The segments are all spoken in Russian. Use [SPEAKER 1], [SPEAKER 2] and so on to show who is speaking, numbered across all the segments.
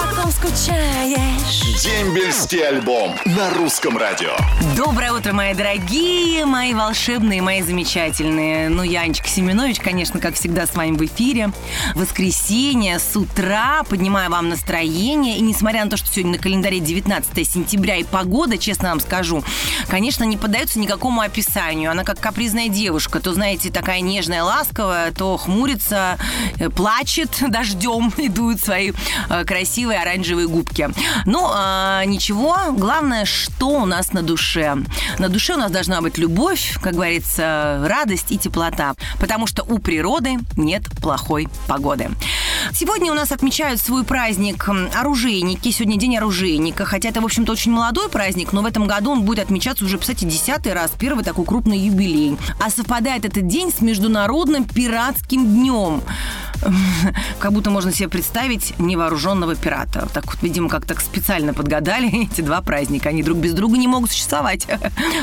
[SPEAKER 1] По ком скучаешь?
[SPEAKER 2] Дембельский альбом на русском радио.
[SPEAKER 3] Доброе утро, мои дорогие, мои волшебные, мои замечательные. Ну, я Анечка Семенович, конечно, как всегда, с вами в эфире. Воскресенье с утра, поднимаю вам настроение. И несмотря на то, что сегодня на календаре 19 сентября и погода, честно вам скажу, конечно, не поддается никакому описанию. Она как капризная девушка. То, знаете, такая нежная, ласковая, то хмурится, э, плачет дождем и дует свои э, красивые оранжевые губки. Ну, а, ничего, главное, что у нас на душе. На душе у нас должна быть любовь, как говорится, радость и теплота, потому что у природы нет плохой погоды. Сегодня у нас отмечают свой праздник оружейники. Сегодня день оружейника, хотя это, в общем-то, очень молодой праздник, но в этом году он будет отмечаться уже, кстати, десятый раз, первый такой крупный юбилей. А совпадает этот день с Международным пиратским днем. Как будто можно себе представить невооруженного пирата. Так вот, видимо, как так специально подгадали эти два праздника. Они друг без друга не могут существовать.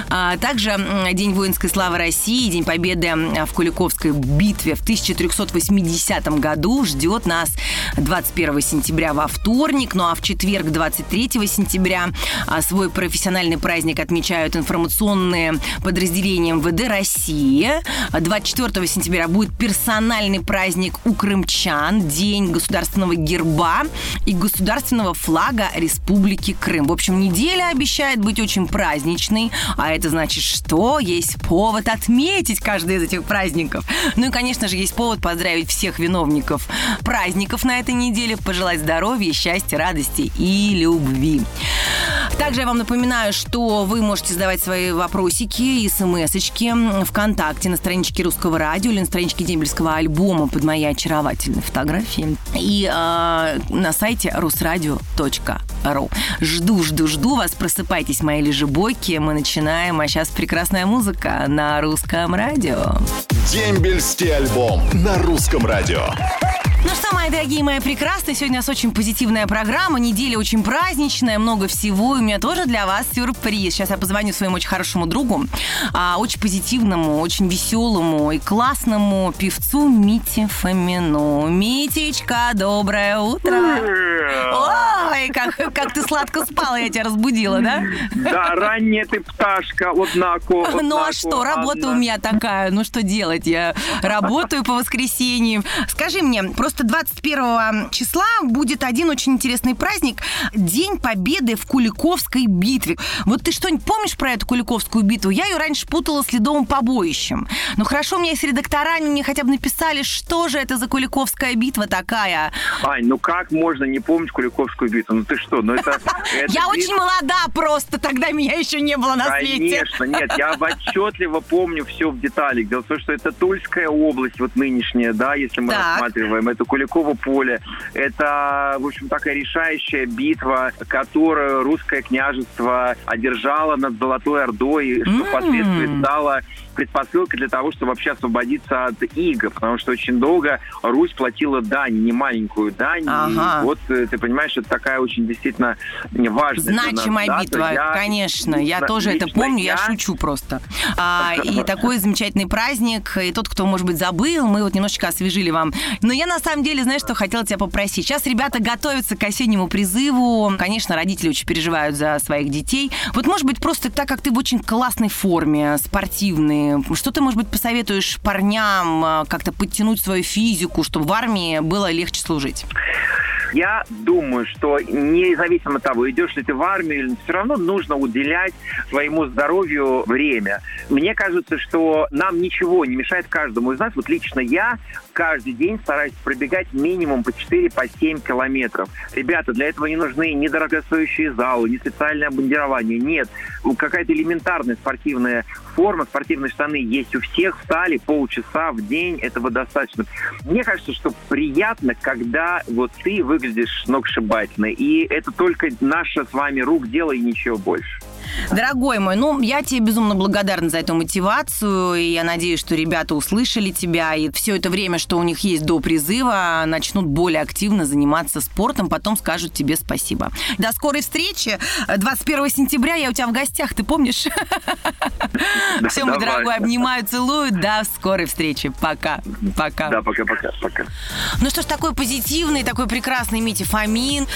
[SPEAKER 3] А также День воинской славы России, День Победы в Куликовской битве в 1380 году ждет нас 21 сентября во вторник. Ну а в четверг, 23 сентября, а, свой профессиональный праздник отмечают информационные подразделения МВД России. 24 сентября будет персональный праздник у крымчан, День государственного герба и государственного флага Республики Крым. В общем, неделя обещает быть очень праздничной, а это значит, что есть повод отметить каждый из этих праздников. Ну и, конечно же, есть повод поздравить всех виновников праздников на этой неделе, пожелать здоровья, счастья, радости и любви. Также я вам напоминаю, что вы можете задавать свои вопросики и смс-очки ВКонтакте на страничке Русского радио или на страничке Дембельского альбома под моей очаровательной фотографией и э, на сайте русрадио.ру. Жду, жду, жду вас. Просыпайтесь, мои лежебойки. Мы начинаем, а сейчас прекрасная музыка на Русском радио.
[SPEAKER 2] Дембельский альбом на русском радио.
[SPEAKER 3] Ну что, мои дорогие, мои прекрасные, сегодня у нас очень позитивная программа, неделя очень праздничная, много всего, и у меня тоже для вас сюрприз. Сейчас я позвоню своему очень хорошему другу, а, очень позитивному, очень веселому и классному певцу Мите Фомину. Митечка, доброе утро! Ой, как, как ты сладко спала, я тебя разбудила, да?
[SPEAKER 4] Да, ранняя ты пташка, однако.
[SPEAKER 3] Ну а
[SPEAKER 4] однако,
[SPEAKER 3] что, работа
[SPEAKER 4] Анна.
[SPEAKER 3] у меня такая, ну что делать? Я работаю по воскресеньям. Скажи мне, просто 21 числа будет один очень интересный праздник – День Победы в Куликовской битве. Вот ты что-нибудь помнишь про эту Куликовскую битву? Я ее раньше путала с Ледовым побоищем. Ну хорошо, у меня есть редактора, они мне хотя бы написали, что же это за Куликовская битва такая.
[SPEAKER 4] Ань, ну как можно не помнить Куликовскую битву? Ну ты что, ну это... это
[SPEAKER 3] Я очень молода просто, тогда меня еще не было на свете.
[SPEAKER 4] Конечно, нет, я отчетливо помню все в деталях. Дело в том, что это Тульская область, вот нынешняя, да, если мы
[SPEAKER 3] Так.
[SPEAKER 4] рассматриваем, это Куликово поле. Это, в общем, такая решающая битва, которую русское княжество одержало над Золотой Ордой, что впоследствии стало предпосылкой для того, чтобы вообще освободиться от иго, потому что очень долго Русь платила дань, не маленькую дань.
[SPEAKER 3] Ага.
[SPEAKER 4] И вот, э, ты понимаешь, это такая очень действительно важная нас
[SPEAKER 3] Значимая
[SPEAKER 4] дата.
[SPEAKER 3] битва,
[SPEAKER 4] Я-
[SPEAKER 3] конечно. Я тоже это помню, я,
[SPEAKER 4] я-
[SPEAKER 3] шучу просто. А, и такой замечательный праздник. И тот, кто, может быть, забыл, мы вот немножечко освежили вам. Но я на самом деле, знаешь, что хотела тебя попросить. Сейчас ребята готовятся к осеннему призыву. Конечно, родители очень переживают за своих детей. Вот, может быть, просто так как ты в очень классной форме, спортивный, что ты, может быть, посоветуешь парням а, как-то подтянуть свою физику, чтобы в армии было легче служить?
[SPEAKER 4] Я думаю, что независимо от того, идешь ли ты в армию все равно нужно уделять своему здоровью время. Мне кажется, что нам ничего не мешает каждому из нас. Вот лично я каждый день стараюсь пробегать минимум по 4 по 7 километров. Ребята, для этого не нужны ни дорогостоящие залы, ни специальное обмундирование. Нет, какая-то элементарная спортивная форма, спортивные штаны есть у всех в стали полчаса в день, этого достаточно. Мне кажется, что приятно, когда вот ты выглядишь сногсшибательно, и это только наше с вами рук дело и ничего больше.
[SPEAKER 3] Дорогой мой, ну, я тебе безумно благодарна за эту мотивацию, и я надеюсь, что ребята услышали тебя, и все это время, что у них есть до призыва, начнут более активно заниматься спортом, потом скажут тебе спасибо. До скорой встречи. 21 сентября я у тебя в гостях, ты помнишь? Все, мой дорогой, обнимаю, целую. До скорой встречи. Пока. Пока.
[SPEAKER 4] Да, пока-пока. Пока.
[SPEAKER 3] Ну что ж, такой позитивный, такой прекрасный Митя Фомин.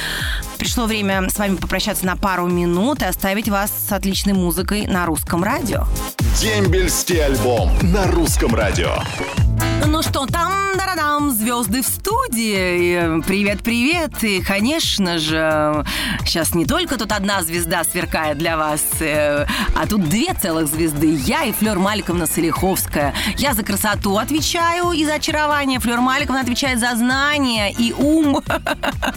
[SPEAKER 3] Пришло время с вами попрощаться на пару минут и оставить вас отличной музыкой на русском радио.
[SPEAKER 2] Дембельский альбом на русском радио.
[SPEAKER 3] Ну что, там, дарадам, звезды в студии. Привет-привет. И, конечно же, сейчас не только тут одна звезда сверкает для вас, э, а тут две целых звезды. Я и Флёр Маликовна Солиховская. Я за красоту отвечаю и за очарование. Флёр Маликовна отвечает за знания и ум.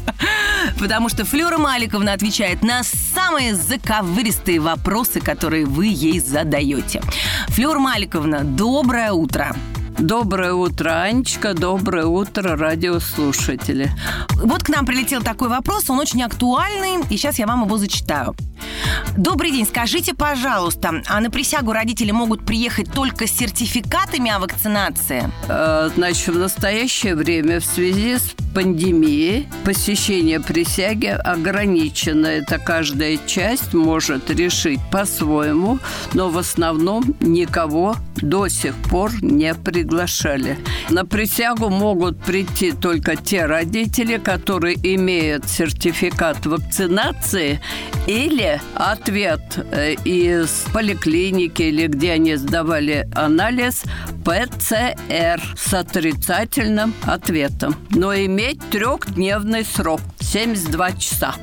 [SPEAKER 3] Потому что Флёра Маликовна отвечает на самые заковыристые вопросы, которые вы ей задаете. Флёр Маликовна, доброе утро.
[SPEAKER 5] Доброе утро, Анечка. Доброе утро, радиослушатели.
[SPEAKER 3] Вот к нам прилетел такой вопрос, он очень актуальный, и сейчас я вам его зачитаю. Добрый день, скажите, пожалуйста, а на присягу родители могут приехать только с сертификатами о вакцинации?
[SPEAKER 5] Э, Значит, в настоящее время в связи с пандемией посещение присяги ограничено. Это каждая часть может решить по-своему, но в основном никого до сих пор не приглашали. На присягу могут прийти только те родители, которые имеют сертификат вакцинации или ответ э, из поликлиники или где они сдавали анализ ПЦР с отрицательным ответом. Но иметь трехдневный срок 72 часа.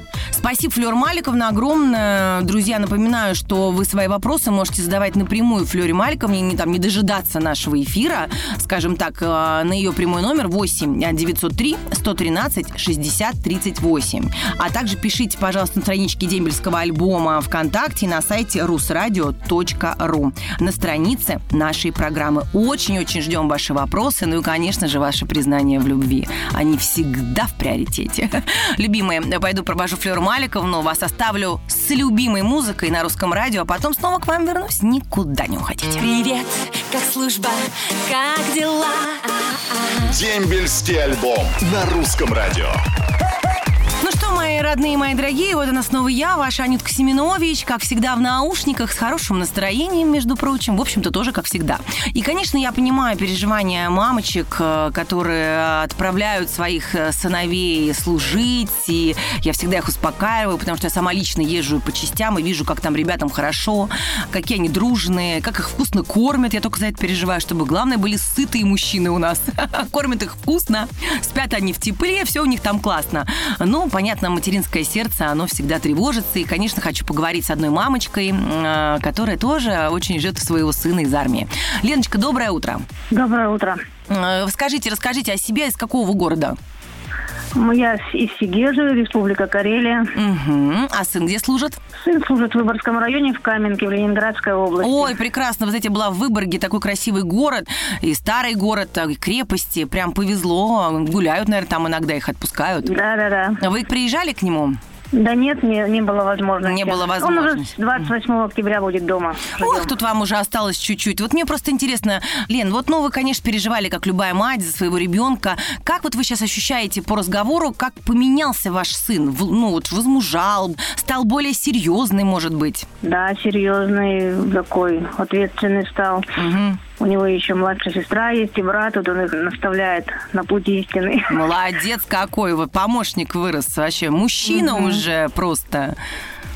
[SPEAKER 3] Спасибо, Флёр Маликовна, огромное. Друзья, напоминаю, что вы свои вопросы можете задавать напрямую Флёре Маликовне, не, там, не дожидаться нашего эфира, скажем так, э, на ее прямой номер 8 903 113 60 38. А также пишите, пожалуйста, на страничке дембельского альбома ВКонтакте и на сайте rusradio.ru на странице нашей программы. Очень-очень ждем ваши вопросы, ну и, конечно же, ваше признание в любви. Они всегда в приоритете. Любимые, пойду провожу Флёру Маликовну, вас оставлю с любимой музыкой на русском радио, а потом снова к вам вернусь. Никуда не уходите.
[SPEAKER 1] Привет, как служба, как дела?
[SPEAKER 2] Дембельский альбом на русском радио.
[SPEAKER 3] Мои родные, мои дорогие, вот она снова я, ваша Анютка Семенович, как всегда в наушниках, с хорошим настроением, между прочим, в общем-то, тоже как всегда. И, конечно, я понимаю переживания мамочек, э, которые отправляют своих э, сыновей служить, и я всегда их успокаиваю, потому что я сама лично езжу по частям и вижу, как там ребятам хорошо, какие они дружные, как их вкусно кормят, я только за это переживаю, чтобы, главное, были сытые мужчины у нас. Кормят их вкусно, спят они в тепле, все у них там классно. Ну, понятно, материнское сердце, оно всегда тревожится. И, конечно, хочу поговорить с одной мамочкой, э, которая тоже очень ждет своего сына из армии. Леночка, доброе утро.
[SPEAKER 6] Доброе утро.
[SPEAKER 3] Э, Скажите, расскажите о себе, из какого вы города?
[SPEAKER 6] Я из Сигежи, Республика Карелия.
[SPEAKER 3] Угу. А сын где служит?
[SPEAKER 6] Сын служит в Выборгском районе в Каменке, в Ленинградской области.
[SPEAKER 3] Ой, прекрасно. Вы знаете, была в Выборге, такой красивый город, и старый город, и крепости. Прям повезло. Гуляют, наверное, там иногда их отпускают.
[SPEAKER 6] Да-да-да.
[SPEAKER 3] Вы приезжали к нему?
[SPEAKER 6] Да нет, не, не было возможности.
[SPEAKER 3] Не было
[SPEAKER 6] Он уже
[SPEAKER 3] возможности.
[SPEAKER 6] с 28 октября будет дома.
[SPEAKER 3] Ох, тут вам уже осталось чуть-чуть. Вот мне просто интересно, Лен, вот ну вы, конечно, переживали, как любая мать, за своего ребенка. Как вот вы сейчас ощущаете по разговору, как поменялся ваш сын? Ну вот возмужал, стал более серьезный, может быть?
[SPEAKER 6] Да, серьезный такой, ответственный стал. У него еще младшая сестра есть и брат, вот он их наставляет на путь истины.
[SPEAKER 3] Молодец какой, вот помощник вырос вообще. Мужчина уже просто.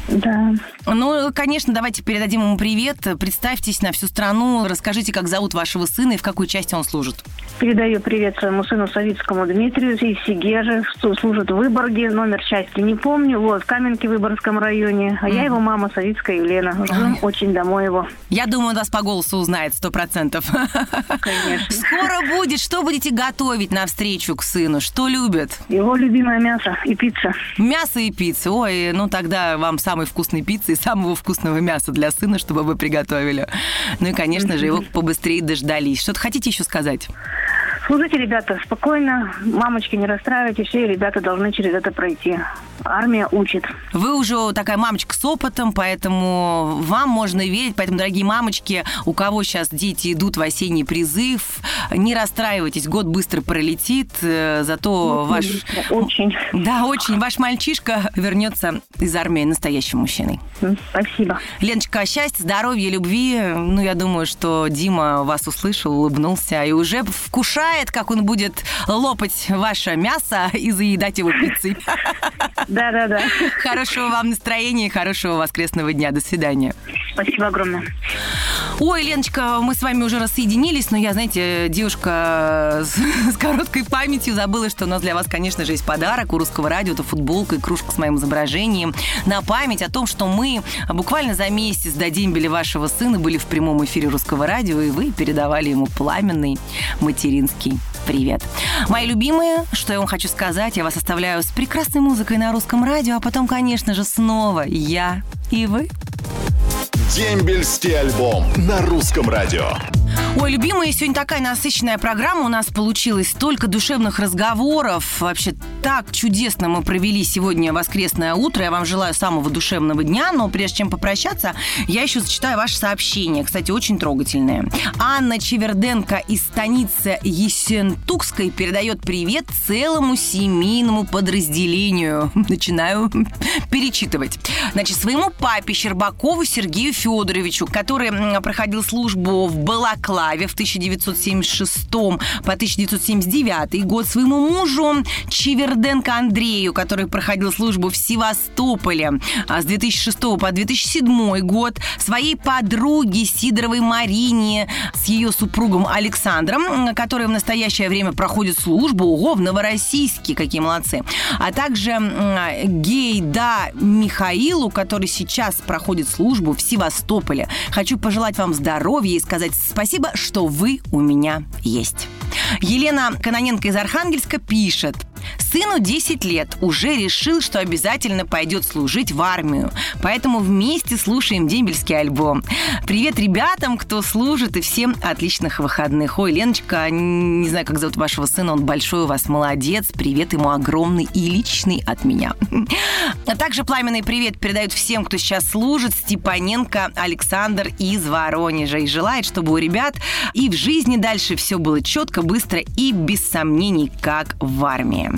[SPEAKER 6] Да.
[SPEAKER 3] Ну, конечно, давайте передадим ему привет. Представьтесь на всю страну, расскажите, как зовут вашего сына и в какой части он служит.
[SPEAKER 6] Передаю привет своему сыну Савицкому Дмитрию из Сигежи, что служит в Выборге, номер части не помню, вот, в Каменке в Выборгском районе. А я его мама Савицкая Елена. Ждем очень домой его.
[SPEAKER 3] Я думаю, он вас по голосу узнает сто процентов.
[SPEAKER 6] Конечно.
[SPEAKER 3] Скоро будет. Что будете готовить на встречу к сыну? Что любит?
[SPEAKER 6] Его любимое мясо и пицца.
[SPEAKER 3] Мясо и пицца. Ой, ну тогда вам самой вкусной пиццы и самого вкусного мяса для сына, чтобы вы приготовили. Ну и, конечно же, его побыстрее дождались. Что-то хотите еще сказать?
[SPEAKER 6] Слушайте, ребята, спокойно, мамочки, не расстраивайтесь, все ребята должны через это пройти. Армия учит.
[SPEAKER 3] Вы уже такая мамочка с опытом, поэтому вам можно верить. Поэтому, дорогие мамочки, у кого сейчас дети идут в осенний призыв, не расстраивайтесь, год быстро пролетит, э, зато ваш...
[SPEAKER 6] Очень.
[SPEAKER 3] Да, очень. Ваш мальчишка вернется из армии настоящим мужчиной.
[SPEAKER 6] Спасибо.
[SPEAKER 3] Леночка, счастья, здоровья, любви. Ну, я думаю, что Дима вас услышал, улыбнулся и уже вкушает, как он будет лопать ваше мясо и заедать его пиццей.
[SPEAKER 6] Да-да-да.
[SPEAKER 3] Хорошего вам настроения и хорошего воскресного дня. До свидания.
[SPEAKER 6] Спасибо огромное.
[SPEAKER 3] Ой, Леночка, мы с вами уже рассоединились, но я, знаете, девушка с, с короткой памятью забыла, что у нас для вас, конечно же, есть подарок у русского радио. Это футболка и кружка с моим изображением на память о том, что мы буквально за месяц до дембеля вашего сына были в прямом эфире русского радио, и вы передавали ему пламенный материнский привет. Мои любимые, что я вам хочу сказать, я вас оставляю с прекрасной музыкой на русском радио, а потом, конечно же, снова я и вы.
[SPEAKER 2] Дембельский альбом на русском радио.
[SPEAKER 3] Ой, любимые, сегодня такая насыщенная программа у нас получилась. Столько душевных разговоров. Вообще так чудесно мы провели сегодня воскресное утро. Я вам желаю самого душевного дня. Но прежде чем попрощаться, я еще зачитаю ваше сообщение. Кстати, очень трогательное. Анна Чеверденко из станицы Есентукской передает привет целому семейному подразделению. Начинаю перечитывать. Значит, своему папе Щербакову Сергею Федоровичу, который проходил службу в Балаклаве в 1976 по 1979 год, своему мужу Чеверденко Андрею, который проходил службу в Севастополе с 2006 по 2007 год, своей подруге Сидоровой Марине с ее супругом Александром, который в настоящее время проходит службу, ого, в Новороссийске, какие молодцы, а также Гейда Михаилу, который сейчас проходит службу в Севастополе. Хочу пожелать вам здоровья и сказать спасибо, что вы у меня есть. Елена Каноненко из Архангельска пишет. Сыну 10 лет уже решил, что обязательно пойдет служить в армию. Поэтому вместе слушаем дембельский альбом. Привет ребятам, кто служит, и всем отличных выходных. Ой, Леночка, не знаю, как зовут вашего сына, он большой у вас, молодец. Привет ему огромный и личный от меня. А также пламенный привет передают всем, кто сейчас служит. Степаненко Александр из Воронежа. И желает, чтобы у ребят и в жизни дальше все было четко, быстро и без сомнений, как в армии.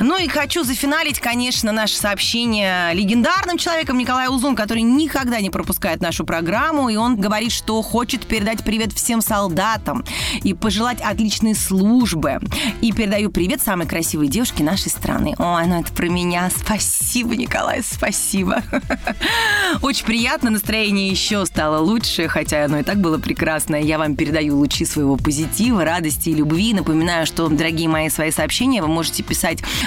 [SPEAKER 3] Ну и хочу зафиналить, конечно, наше сообщение легендарным человеком Николай Узун, который никогда не пропускает нашу программу, и он говорит, что хочет передать привет всем солдатам и пожелать отличной службы. И передаю привет самой красивой девушке нашей страны. Ой, ну это про меня. Спасибо, Николай, спасибо. Очень приятно, настроение еще стало лучше, хотя оно и так было прекрасное. Я вам передаю лучи своего позитива, радости и любви. Напоминаю, что, дорогие мои, свои сообщения вы можете писать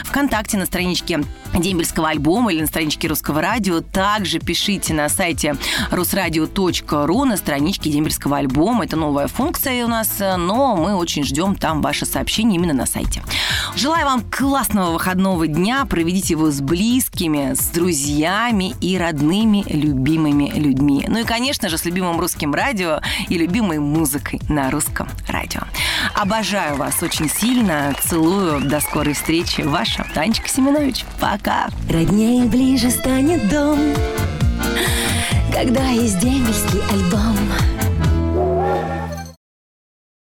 [SPEAKER 3] ВКонтакте на страничке дембельского альбома или на страничке Русского радио. Также пишите на сайте русрадио.ру на страничке дембельского альбома. Это новая функция у нас, но мы очень ждем там ваше сообщение именно на сайте. Желаю вам классного выходного дня. Проведите его с близкими, с друзьями и родными, любимыми людьми. Ну и, конечно же, с любимым русским радио и любимой музыкой на русском радио. Обожаю вас очень сильно. Целую. До скорой встречи. Ваша Танечка Семенович. Пока.
[SPEAKER 1] Роднее ближе станет дом, когда есть дембельский альбом.